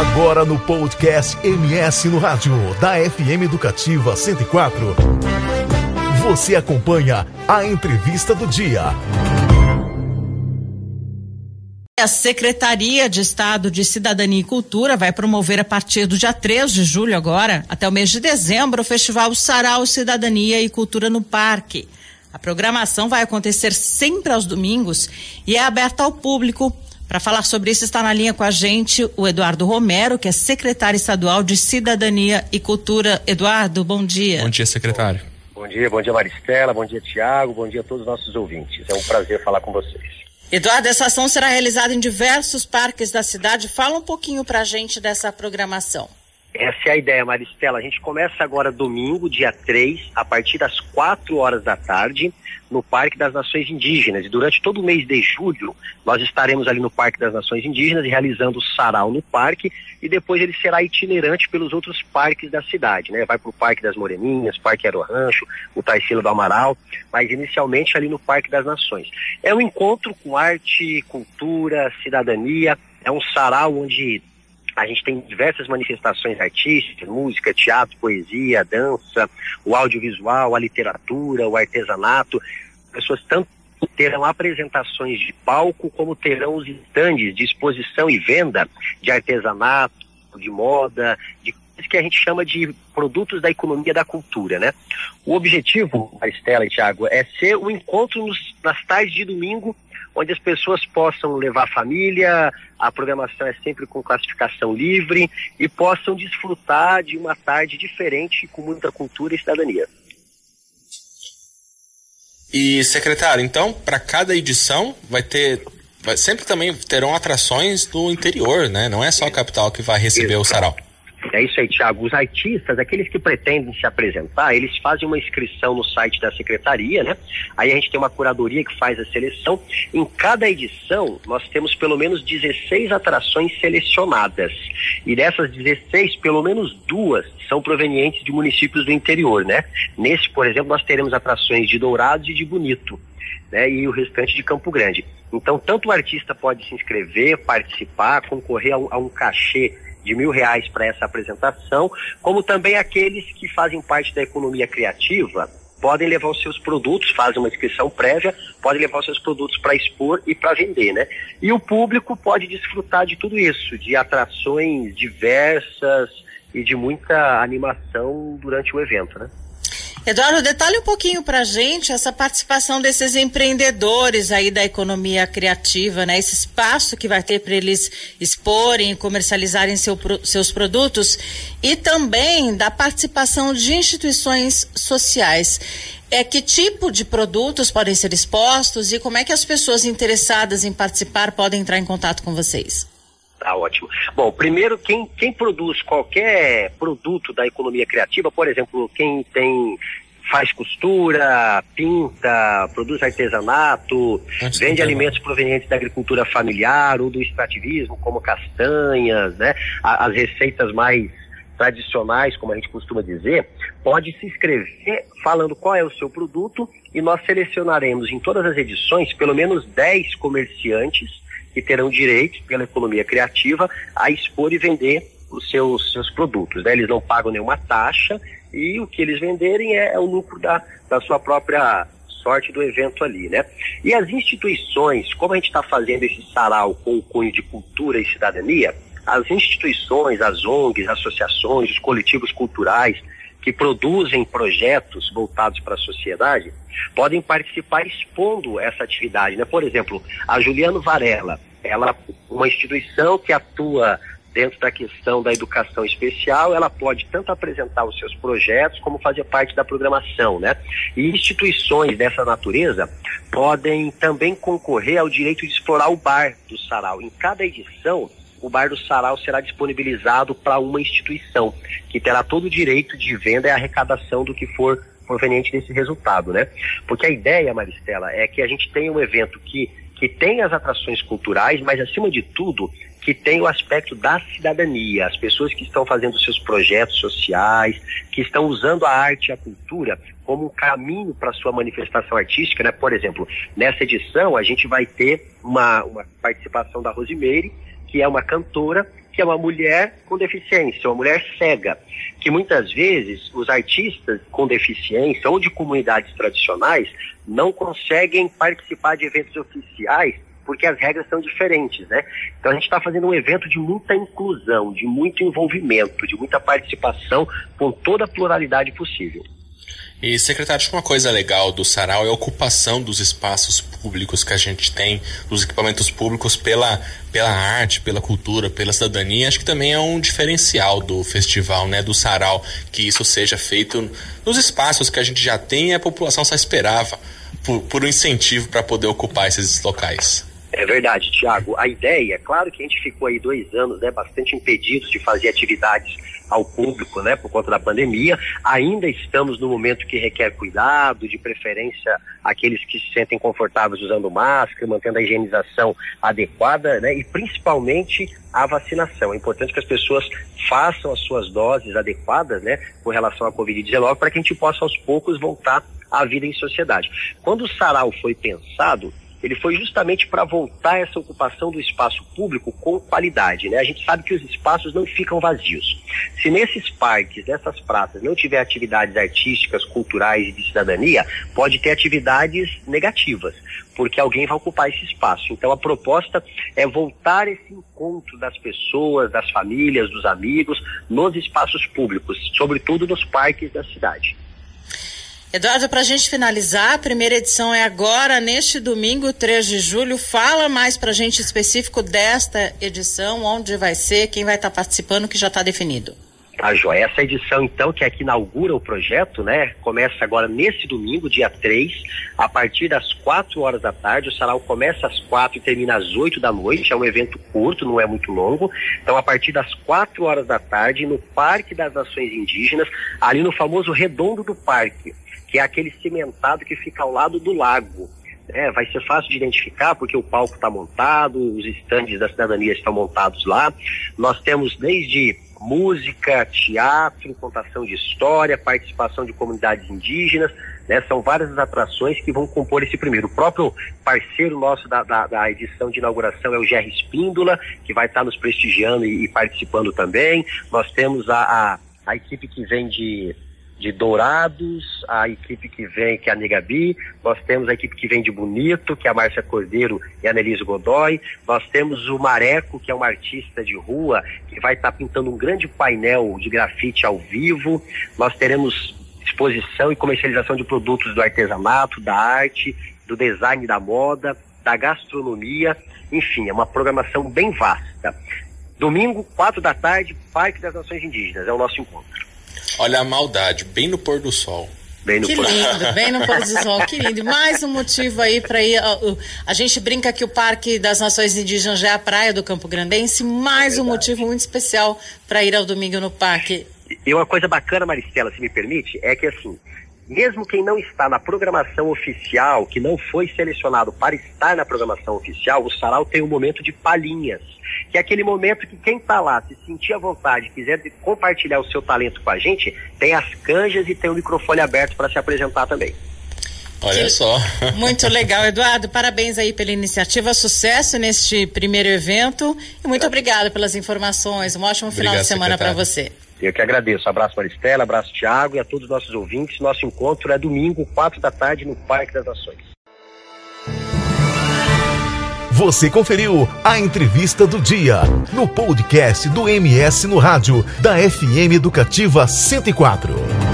Agora no podcast MS no Rádio, da FM Educativa 104. Você acompanha a entrevista do dia. A Secretaria de Estado de Cidadania e Cultura vai promover a partir do dia 3 de julho agora, até o mês de dezembro, o Festival Sarau Cidadania e Cultura no Parque. A programação vai acontecer sempre aos domingos e é aberta ao público. Para falar sobre isso está na linha com a gente o Eduardo Romero, que é secretário estadual de Cidadania e Cultura. Eduardo, bom dia. Bom dia, secretário. Bom dia, bom dia Maristela, bom dia Tiago, bom dia a todos os nossos ouvintes. É um prazer falar com vocês. Eduardo, essa ação será realizada em diversos parques da cidade. Fala um pouquinho para a gente dessa programação. Essa é a ideia, Maristela. A gente começa agora domingo, dia 3, a partir das 4 horas da tarde, no Parque das Nações Indígenas. E durante todo o mês de julho, nós estaremos ali no Parque das Nações Indígenas realizando o sarau no parque e depois ele será itinerante pelos outros parques da cidade, né? Vai para o Parque das Moreninhas, Parque Aero Rancho, o Tarsila do Amaral, mas inicialmente ali no Parque das Nações. É um encontro com arte, cultura, cidadania, é um sarau onde a gente tem diversas manifestações artísticas, música, teatro, poesia, dança, o audiovisual, a literatura, o artesanato. Pessoas tanto terão apresentações de palco, como terão os estandes de exposição e venda de artesanato, de moda, de que a gente chama de produtos da economia da cultura, né? O objetivo, Maristela e Tiago, é ser o um encontro nos, nas tardes de domingo onde as pessoas possam levar a família, a programação é sempre com classificação livre e possam desfrutar de uma tarde diferente com muita cultura e cidadania. E secretário, então, para cada edição vai ter vai, sempre também terão atrações do interior, né? Não é só a capital que vai receber Exato. o sarau. É isso aí, Tiago. Os artistas, aqueles que pretendem se apresentar, eles fazem uma inscrição no site da secretaria, né? Aí a gente tem uma curadoria que faz a seleção. Em cada edição, nós temos pelo menos 16 atrações selecionadas. E dessas 16, pelo menos duas são provenientes de municípios do interior, né? Nesse, por exemplo, nós teremos atrações de Dourados e de Bonito. Né, e o restante de Campo Grande. Então, tanto o artista pode se inscrever, participar, concorrer a um, a um cachê de mil reais para essa apresentação, como também aqueles que fazem parte da economia criativa podem levar os seus produtos, fazem uma inscrição prévia, podem levar os seus produtos para expor e para vender, né? E o público pode desfrutar de tudo isso, de atrações diversas e de muita animação durante o evento, né? Eduardo, detalhe um pouquinho para a gente essa participação desses empreendedores aí da economia criativa, né? Esse espaço que vai ter para eles exporem, comercializarem seu, seus produtos e também da participação de instituições sociais. É que tipo de produtos podem ser expostos e como é que as pessoas interessadas em participar podem entrar em contato com vocês? Tá ótimo. Bom, primeiro, quem, quem produz qualquer produto da economia criativa, por exemplo, quem tem faz costura, pinta, produz artesanato, Antes vende alimentos provenientes da agricultura familiar ou do extrativismo, como castanhas, né? As receitas mais tradicionais, como a gente costuma dizer, pode se inscrever falando qual é o seu produto e nós selecionaremos em todas as edições pelo menos 10 comerciantes que terão direito, pela economia criativa, a expor e vender os seus, seus produtos. Né? Eles não pagam nenhuma taxa e o que eles venderem é, é o lucro da, da sua própria sorte do evento ali, né? E as instituições, como a gente está fazendo esse sarau com o cunho de cultura e cidadania, as instituições, as ONGs, associações, os coletivos culturais, que produzem projetos voltados para a sociedade podem participar expondo essa atividade. Né? Por exemplo, a Juliano Varela, ela uma instituição que atua dentro da questão da educação especial, ela pode tanto apresentar os seus projetos como fazer parte da programação, né? E instituições dessa natureza podem também concorrer ao direito de explorar o bar do Sarau. Em cada edição, o bar do Sarau será disponibilizado para uma instituição, que terá todo o direito de venda e arrecadação do que for proveniente desse resultado, né? Porque a ideia, Maristela, é que a gente tenha um evento que, que tem as atrações culturais, mas acima de tudo, que tem o aspecto da cidadania, as pessoas que estão fazendo seus projetos sociais, que estão usando a arte e a cultura como um caminho para sua manifestação artística, né? Por exemplo, nessa edição a gente vai ter uma, uma participação da Rosimeire, que é uma cantora, que é uma mulher com deficiência, uma mulher cega, que muitas vezes os artistas com deficiência ou de comunidades tradicionais não conseguem participar de eventos oficiais porque as regras são diferentes, né? Então a gente está fazendo um evento de muita inclusão, de muito envolvimento, de muita participação com toda a pluralidade possível. E, secretário, acho que uma coisa legal do Sarau é a ocupação dos espaços públicos que a gente tem, dos equipamentos públicos pela, pela arte, pela cultura, pela cidadania. Acho que também é um diferencial do festival, né, do Sarau, que isso seja feito nos espaços que a gente já tem e a população só esperava por, por um incentivo para poder ocupar esses locais. É verdade, Tiago. A ideia, claro que a gente ficou aí dois anos, né, bastante impedidos de fazer atividades ao público, né, por conta da pandemia. Ainda estamos no momento que requer cuidado, de preferência aqueles que se sentem confortáveis usando máscara, mantendo a higienização adequada, né, e principalmente a vacinação. É importante que as pessoas façam as suas doses adequadas, né, com relação à Covid-19, para que a gente possa aos poucos voltar à vida em sociedade. Quando o sarau foi pensado, ele foi justamente para voltar essa ocupação do espaço público com qualidade. Né? A gente sabe que os espaços não ficam vazios. Se nesses parques, nessas praças, não tiver atividades artísticas, culturais e de cidadania, pode ter atividades negativas, porque alguém vai ocupar esse espaço. Então a proposta é voltar esse encontro das pessoas, das famílias, dos amigos, nos espaços públicos, sobretudo nos parques da cidade. Eduardo, para a gente finalizar, a primeira edição é agora, neste domingo, 3 de julho. Fala mais para a gente específico desta edição, onde vai ser, quem vai estar tá participando, que já está definido. Tá, Joia. Essa edição, então, que é que inaugura o projeto, né? Começa agora nesse domingo, dia 3, a partir das 4 horas da tarde. O sarau começa às 4 e termina às 8 da noite. É um evento curto, não é muito longo. Então, a partir das 4 horas da tarde, no Parque das Nações Indígenas, ali no famoso Redondo do Parque que é aquele cimentado que fica ao lado do lago. É, vai ser fácil de identificar porque o palco está montado, os estandes da cidadania estão montados lá. Nós temos desde música, teatro, contação de história, participação de comunidades indígenas, né? São várias atrações que vão compor esse primeiro. O próprio parceiro nosso da, da, da edição de inauguração é o Jerry Espíndola, que vai estar nos prestigiando e, e participando também. Nós temos a, a, a equipe que vem de de Dourados, a equipe que vem, que é a Negabi, nós temos a equipe que vem de Bonito, que é a Márcia Cordeiro e a Nelise Godoy, nós temos o Mareco, que é uma artista de rua, que vai estar pintando um grande painel de grafite ao vivo, nós teremos exposição e comercialização de produtos do artesanato, da arte, do design da moda, da gastronomia, enfim, é uma programação bem vasta. Domingo, quatro da tarde, Parque das Nações Indígenas, é o nosso encontro. Olha a maldade, bem no pôr do sol. Bem no que lindo, bem no pôr do sol, que lindo. Mais um motivo aí para ir. A gente brinca que o Parque das Nações Indígenas já é a praia do Campo Grandense, mais é um motivo muito especial para ir ao domingo no parque. E uma coisa bacana, Maristela, se me permite, é que assim, mesmo quem não está na programação oficial, que não foi selecionado para estar na programação oficial, o sarau tem um momento de palhinhas, que é aquele momento que quem está lá, se sentir à vontade, quiser compartilhar o seu talento com a gente, tem as canjas e tem o microfone aberto para se apresentar também. Olha que, só. Muito legal, Eduardo. Parabéns aí pela iniciativa, sucesso neste primeiro evento e muito obrigado pelas informações. Um ótimo final Obrigado, de semana para você. Eu que agradeço. Abraço Maristela, abraço Tiago e a todos os nossos ouvintes. Nosso encontro é domingo, quatro da tarde, no Parque das Nações. Você conferiu a entrevista do dia no podcast do MS no rádio da FM Educativa 104.